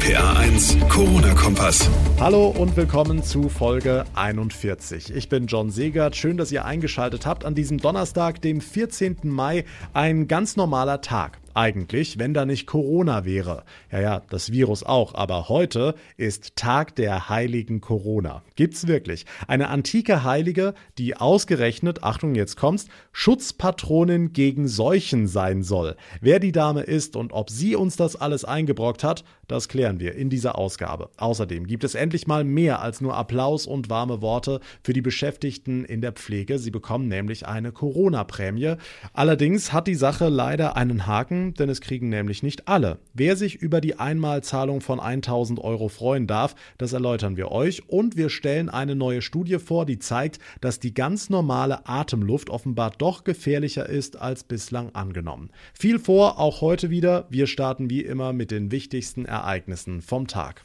RPA 1, Corona-Kompass. Hallo und willkommen zu Folge 41. Ich bin John Segert. Schön, dass ihr eingeschaltet habt an diesem Donnerstag, dem 14. Mai. Ein ganz normaler Tag. Eigentlich, wenn da nicht Corona wäre. Ja, ja, das Virus auch. Aber heute ist Tag der heiligen Corona. Gibt's wirklich. Eine antike Heilige, die ausgerechnet, Achtung, jetzt kommst, Schutzpatronin gegen Seuchen sein soll. Wer die Dame ist und ob sie uns das alles eingebrockt hat, das klären wir in dieser Ausgabe. Außerdem gibt es endlich mal mehr als nur Applaus und warme Worte für die Beschäftigten in der Pflege. Sie bekommen nämlich eine Corona-Prämie. Allerdings hat die Sache leider einen Haken denn es kriegen nämlich nicht alle. Wer sich über die Einmalzahlung von 1000 Euro freuen darf, das erläutern wir euch und wir stellen eine neue Studie vor, die zeigt, dass die ganz normale Atemluft offenbar doch gefährlicher ist als bislang angenommen. Viel vor, auch heute wieder. Wir starten wie immer mit den wichtigsten Ereignissen vom Tag.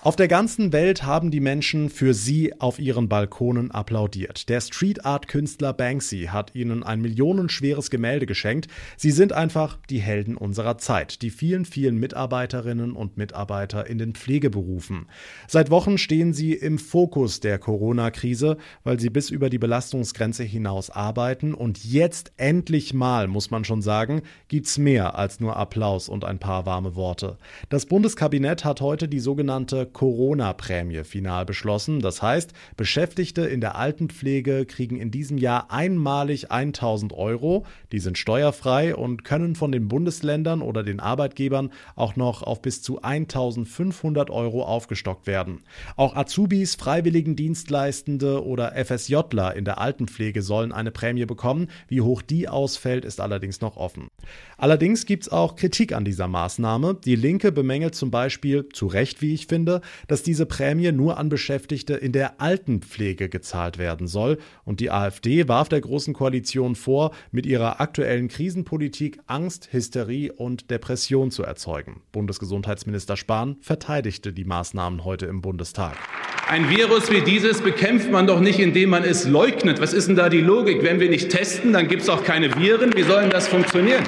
Auf der ganzen Welt haben die Menschen für sie auf ihren Balkonen applaudiert. Der Street Art Künstler Banksy hat ihnen ein millionenschweres Gemälde geschenkt. Sie sind einfach die Helden unserer Zeit, die vielen, vielen Mitarbeiterinnen und Mitarbeiter in den Pflegeberufen. Seit Wochen stehen sie im Fokus der Corona-Krise, weil sie bis über die Belastungsgrenze hinaus arbeiten und jetzt endlich mal, muss man schon sagen, gibt's mehr als nur Applaus und ein paar warme Worte. Das Bundeskabinett hat heute die sogenannte Corona-Prämie final beschlossen. Das heißt, Beschäftigte in der Altenpflege kriegen in diesem Jahr einmalig 1000 Euro. Die sind steuerfrei und können von den Bundesländern oder den Arbeitgebern auch noch auf bis zu 1500 Euro aufgestockt werden. Auch Azubis, Freiwilligendienstleistende oder FSJler in der Altenpflege sollen eine Prämie bekommen. Wie hoch die ausfällt, ist allerdings noch offen. Allerdings gibt es auch Kritik an dieser Maßnahme. Die Linke bemängelt zum Beispiel, zu Recht wie ich finde, dass diese Prämie nur an Beschäftigte in der Altenpflege gezahlt werden soll. Und die AfD warf der Großen Koalition vor, mit ihrer aktuellen Krisenpolitik Angst, Hysterie und Depression zu erzeugen. Bundesgesundheitsminister Spahn verteidigte die Maßnahmen heute im Bundestag. Ein Virus wie dieses bekämpft man doch nicht, indem man es leugnet. Was ist denn da die Logik? Wenn wir nicht testen, dann gibt es auch keine Viren. Wie soll denn das funktionieren?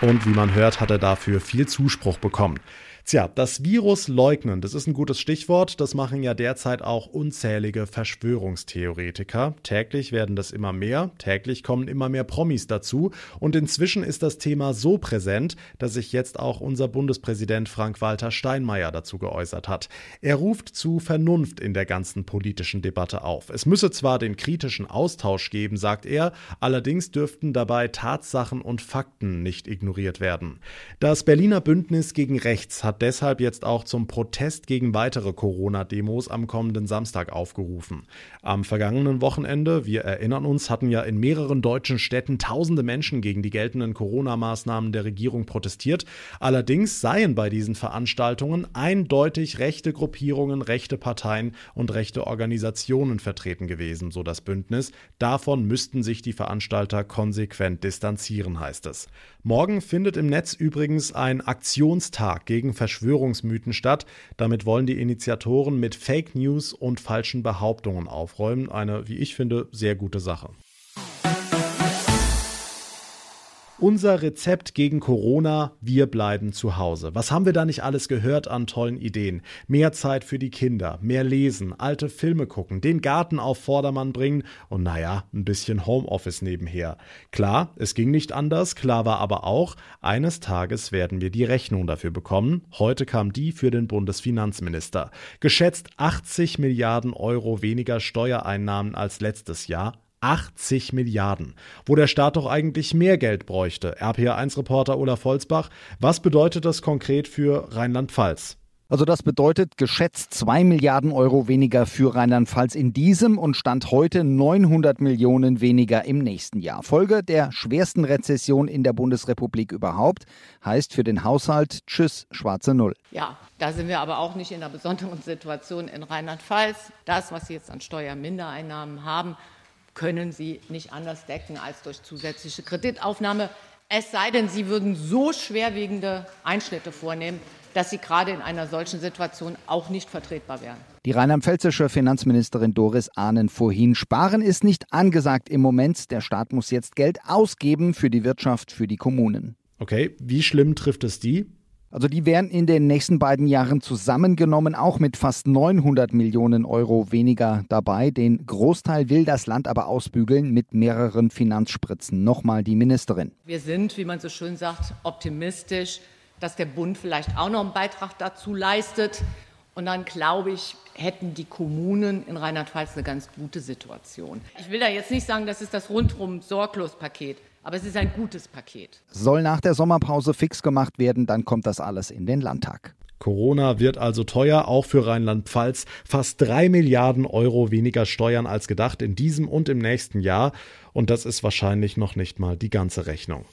Und wie man hört, hat er dafür viel Zuspruch bekommen. Tja, das Virus leugnen, das ist ein gutes Stichwort. Das machen ja derzeit auch unzählige Verschwörungstheoretiker. Täglich werden das immer mehr, täglich kommen immer mehr Promis dazu. Und inzwischen ist das Thema so präsent, dass sich jetzt auch unser Bundespräsident Frank-Walter Steinmeier dazu geäußert hat. Er ruft zu Vernunft in der ganzen politischen Debatte auf. Es müsse zwar den kritischen Austausch geben, sagt er, allerdings dürften dabei Tatsachen und Fakten nicht ignoriert werden. Das Berliner Bündnis gegen Rechts hat hat deshalb jetzt auch zum Protest gegen weitere Corona-Demos am kommenden Samstag aufgerufen. Am vergangenen Wochenende, wir erinnern uns, hatten ja in mehreren deutschen Städten tausende Menschen gegen die geltenden Corona-Maßnahmen der Regierung protestiert. Allerdings seien bei diesen Veranstaltungen eindeutig rechte Gruppierungen, rechte Parteien und rechte Organisationen vertreten gewesen, so das Bündnis. Davon müssten sich die Veranstalter konsequent distanzieren, heißt es. Morgen findet im Netz übrigens ein Aktionstag gegen Verschwörungsmythen statt. Damit wollen die Initiatoren mit Fake News und falschen Behauptungen aufräumen. Eine, wie ich finde, sehr gute Sache. Unser Rezept gegen Corona, wir bleiben zu Hause. Was haben wir da nicht alles gehört an tollen Ideen? Mehr Zeit für die Kinder, mehr lesen, alte Filme gucken, den Garten auf Vordermann bringen und naja, ein bisschen Homeoffice nebenher. Klar, es ging nicht anders, klar war aber auch, eines Tages werden wir die Rechnung dafür bekommen. Heute kam die für den Bundesfinanzminister. Geschätzt 80 Milliarden Euro weniger Steuereinnahmen als letztes Jahr. 80 Milliarden, wo der Staat doch eigentlich mehr Geld bräuchte. RPA1-Reporter Olaf Volzbach, was bedeutet das konkret für Rheinland-Pfalz? Also das bedeutet geschätzt 2 Milliarden Euro weniger für Rheinland-Pfalz in diesem und Stand heute 900 Millionen weniger im nächsten Jahr. Folge der schwersten Rezession in der Bundesrepublik überhaupt heißt für den Haushalt Tschüss, schwarze Null. Ja, da sind wir aber auch nicht in einer besonderen Situation in Rheinland-Pfalz. Das, was Sie jetzt an Steuermindereinnahmen haben, können Sie nicht anders decken als durch zusätzliche Kreditaufnahme. Es sei denn, Sie würden so schwerwiegende Einschnitte vornehmen, dass sie gerade in einer solchen Situation auch nicht vertretbar wären. Die rheinland-pfälzische Finanzministerin Doris Ahnen vorhin. Sparen ist nicht angesagt im Moment. Der Staat muss jetzt Geld ausgeben für die Wirtschaft, für die Kommunen. Okay, wie schlimm trifft es die? Also die wären in den nächsten beiden Jahren zusammengenommen auch mit fast 900 Millionen Euro weniger dabei. Den Großteil will das Land aber ausbügeln mit mehreren Finanzspritzen. Nochmal die Ministerin. Wir sind, wie man so schön sagt, optimistisch, dass der Bund vielleicht auch noch einen Beitrag dazu leistet. Und dann glaube ich, hätten die Kommunen in Rheinland-Pfalz eine ganz gute Situation. Ich will da jetzt nicht sagen, das ist das rundrum sorglos Paket. Aber es ist ein gutes Paket. Soll nach der Sommerpause fix gemacht werden, dann kommt das alles in den Landtag. Corona wird also teuer, auch für Rheinland-Pfalz. Fast drei Milliarden Euro weniger Steuern als gedacht in diesem und im nächsten Jahr. Und das ist wahrscheinlich noch nicht mal die ganze Rechnung.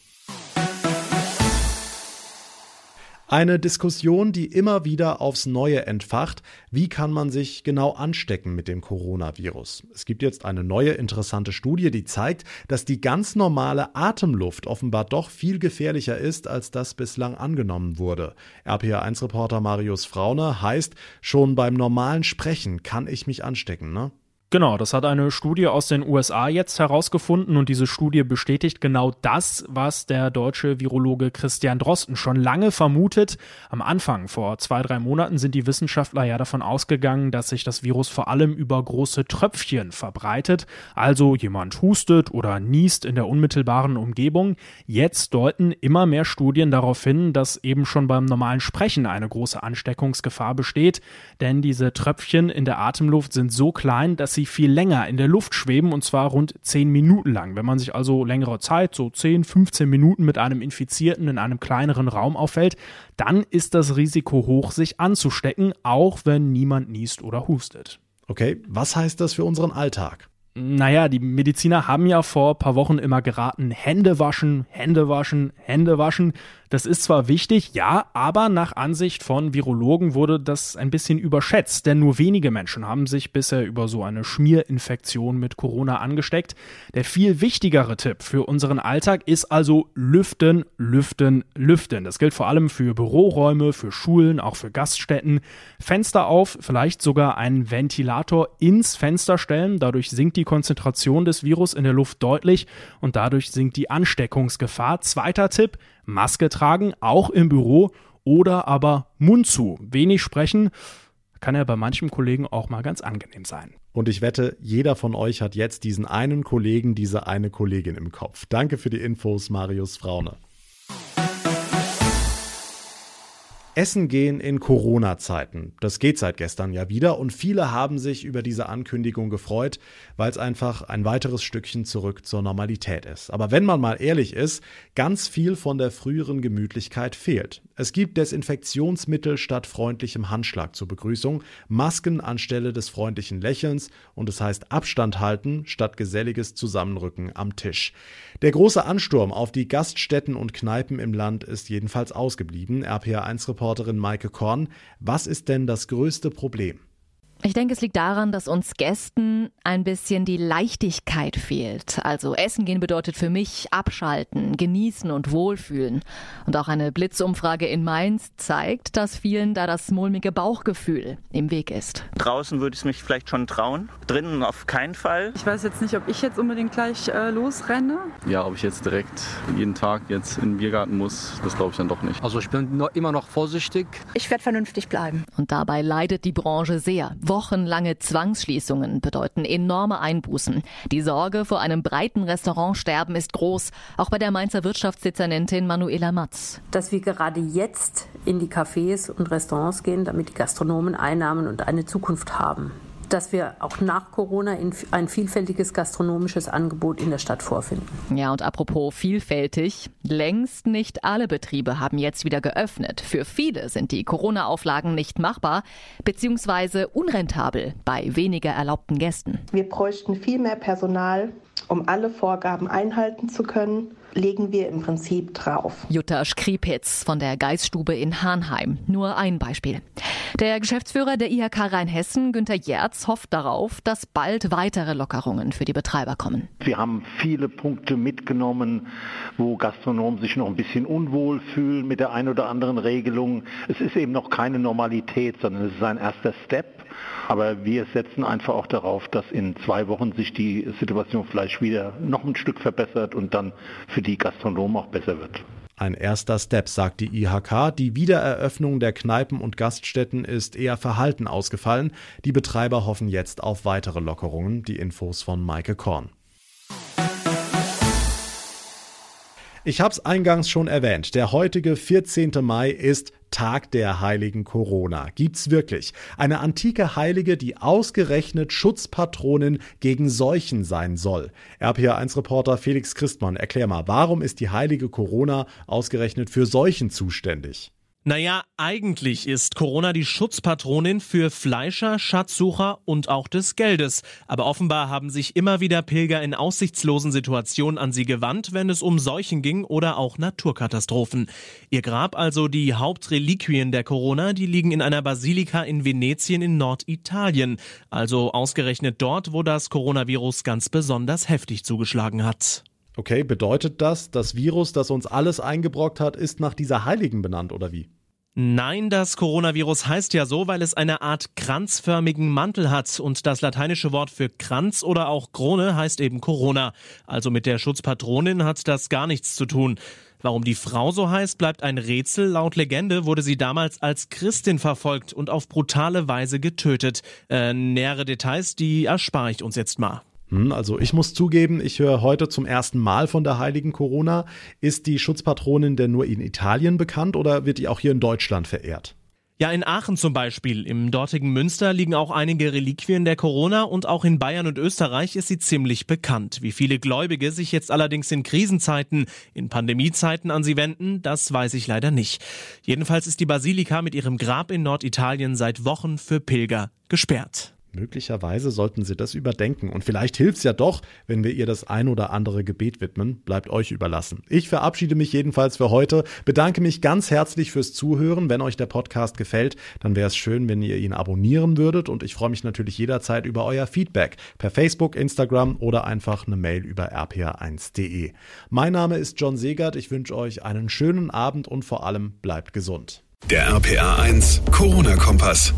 Eine Diskussion, die immer wieder aufs Neue entfacht. Wie kann man sich genau anstecken mit dem Coronavirus? Es gibt jetzt eine neue interessante Studie, die zeigt, dass die ganz normale Atemluft offenbar doch viel gefährlicher ist, als das bislang angenommen wurde. RPA1-Reporter Marius Fraune heißt, schon beim normalen Sprechen kann ich mich anstecken, ne? Genau, das hat eine Studie aus den USA jetzt herausgefunden und diese Studie bestätigt genau das, was der deutsche Virologe Christian Drosten schon lange vermutet. Am Anfang, vor zwei, drei Monaten, sind die Wissenschaftler ja davon ausgegangen, dass sich das Virus vor allem über große Tröpfchen verbreitet, also jemand hustet oder niest in der unmittelbaren Umgebung. Jetzt deuten immer mehr Studien darauf hin, dass eben schon beim normalen Sprechen eine große Ansteckungsgefahr besteht, denn diese Tröpfchen in der Atemluft sind so klein, dass sie sie viel länger in der Luft schweben und zwar rund 10 Minuten lang. Wenn man sich also längere Zeit, so 10, 15 Minuten mit einem Infizierten in einem kleineren Raum auffällt, dann ist das Risiko hoch, sich anzustecken, auch wenn niemand niest oder hustet. Okay, was heißt das für unseren Alltag? Naja, die Mediziner haben ja vor ein paar Wochen immer geraten, Hände waschen, Hände waschen, Hände waschen. Das ist zwar wichtig, ja, aber nach Ansicht von Virologen wurde das ein bisschen überschätzt, denn nur wenige Menschen haben sich bisher über so eine Schmierinfektion mit Corona angesteckt. Der viel wichtigere Tipp für unseren Alltag ist also lüften, lüften, lüften. Das gilt vor allem für Büroräume, für Schulen, auch für Gaststätten. Fenster auf, vielleicht sogar einen Ventilator ins Fenster stellen, dadurch sinkt die Konzentration des Virus in der Luft deutlich und dadurch sinkt die Ansteckungsgefahr. Zweiter Tipp, Maske tragen, auch im Büro oder aber Mund zu. Wenig sprechen kann ja bei manchen Kollegen auch mal ganz angenehm sein. Und ich wette, jeder von euch hat jetzt diesen einen Kollegen, diese eine Kollegin im Kopf. Danke für die Infos, Marius Fraune. Essen gehen in Corona-Zeiten. Das geht seit gestern ja wieder und viele haben sich über diese Ankündigung gefreut, weil es einfach ein weiteres Stückchen zurück zur Normalität ist. Aber wenn man mal ehrlich ist, ganz viel von der früheren Gemütlichkeit fehlt. Es gibt Desinfektionsmittel statt freundlichem Handschlag zur Begrüßung, Masken anstelle des freundlichen Lächelns und es heißt Abstand halten statt geselliges Zusammenrücken am Tisch. Der große Ansturm auf die Gaststätten und Kneipen im Land ist jedenfalls ausgeblieben. RPA1-Reporter Reporterin Maike Korn. Was ist denn das größte Problem? Ich denke, es liegt daran, dass uns Gästen ein bisschen die Leichtigkeit fehlt. Also Essen gehen bedeutet für mich abschalten, genießen und wohlfühlen. Und auch eine Blitzumfrage in Mainz zeigt, dass vielen da das mulmige Bauchgefühl im Weg ist. Draußen würde ich es mich vielleicht schon trauen, drinnen auf keinen Fall. Ich weiß jetzt nicht, ob ich jetzt unbedingt gleich äh, losrenne. Ja, ob ich jetzt direkt jeden Tag jetzt in den Biergarten muss, das glaube ich dann doch nicht. Also ich bin noch, immer noch vorsichtig. Ich werde vernünftig bleiben. Und dabei leidet die Branche sehr. Wochenlange Zwangsschließungen bedeuten enorme Einbußen. Die Sorge vor einem breiten Restaurantsterben ist groß, auch bei der Mainzer Wirtschaftsdezernentin Manuela Matz. Dass wir gerade jetzt in die Cafés und Restaurants gehen, damit die Gastronomen Einnahmen und eine Zukunft haben dass wir auch nach Corona ein vielfältiges gastronomisches Angebot in der Stadt vorfinden. Ja, und apropos vielfältig, längst nicht alle Betriebe haben jetzt wieder geöffnet. Für viele sind die Corona-Auflagen nicht machbar bzw. unrentabel bei weniger erlaubten Gästen. Wir bräuchten viel mehr Personal, um alle Vorgaben einhalten zu können legen wir im Prinzip drauf. Jutta Skripitz von der Geiststube in Hahnheim. Nur ein Beispiel. Der Geschäftsführer der IHK Rheinhessen, Günter Jerz, hofft darauf, dass bald weitere Lockerungen für die Betreiber kommen. Wir haben viele Punkte mitgenommen, wo Gastronomen sich noch ein bisschen unwohl fühlen mit der einen oder anderen Regelung. Es ist eben noch keine Normalität, sondern es ist ein erster Step. Aber wir setzen einfach auch darauf, dass in zwei Wochen sich die Situation vielleicht wieder noch ein Stück verbessert und dann für die Gastronomen auch besser wird. Ein erster Step, sagt die IHK. Die Wiedereröffnung der Kneipen und Gaststätten ist eher verhalten ausgefallen. Die Betreiber hoffen jetzt auf weitere Lockerungen. Die Infos von Maike Korn. Ich habe es eingangs schon erwähnt. Der heutige 14. Mai ist Tag der heiligen Corona. Gibt's wirklich eine antike Heilige, die ausgerechnet Schutzpatronin gegen Seuchen sein soll? RPA1-Reporter Felix Christmann, erklär mal, warum ist die heilige Corona ausgerechnet für Seuchen zuständig? Naja, eigentlich ist Corona die Schutzpatronin für Fleischer, Schatzsucher und auch des Geldes. Aber offenbar haben sich immer wieder Pilger in aussichtslosen Situationen an sie gewandt, wenn es um Seuchen ging oder auch Naturkatastrophen. Ihr Grab, also die Hauptreliquien der Corona, die liegen in einer Basilika in Venetien in Norditalien. Also ausgerechnet dort, wo das Coronavirus ganz besonders heftig zugeschlagen hat. Okay, bedeutet das, das Virus, das uns alles eingebrockt hat, ist nach dieser Heiligen benannt oder wie? Nein, das Coronavirus heißt ja so, weil es eine Art kranzförmigen Mantel hat und das lateinische Wort für Kranz oder auch Krone heißt eben Corona. Also mit der Schutzpatronin hat das gar nichts zu tun. Warum die Frau so heißt, bleibt ein Rätsel. Laut Legende wurde sie damals als Christin verfolgt und auf brutale Weise getötet. Äh, nähere Details, die erspare ich uns jetzt mal. Hm, also ich muss zugeben, ich höre heute zum ersten Mal von der heiligen Corona. Ist die Schutzpatronin denn nur in Italien bekannt oder wird die auch hier in Deutschland verehrt? Ja, in Aachen zum Beispiel. Im dortigen Münster liegen auch einige Reliquien der Corona und auch in Bayern und Österreich ist sie ziemlich bekannt. Wie viele Gläubige sich jetzt allerdings in Krisenzeiten, in Pandemiezeiten an sie wenden, das weiß ich leider nicht. Jedenfalls ist die Basilika mit ihrem Grab in Norditalien seit Wochen für Pilger gesperrt. Möglicherweise sollten Sie das überdenken. Und vielleicht hilft es ja doch, wenn wir ihr das ein oder andere Gebet widmen. Bleibt euch überlassen. Ich verabschiede mich jedenfalls für heute. Bedanke mich ganz herzlich fürs Zuhören. Wenn euch der Podcast gefällt, dann wäre es schön, wenn ihr ihn abonnieren würdet. Und ich freue mich natürlich jederzeit über euer Feedback per Facebook, Instagram oder einfach eine Mail über rpa1.de. Mein Name ist John Segert. Ich wünsche euch einen schönen Abend und vor allem bleibt gesund. Der RPA1 Corona-Kompass.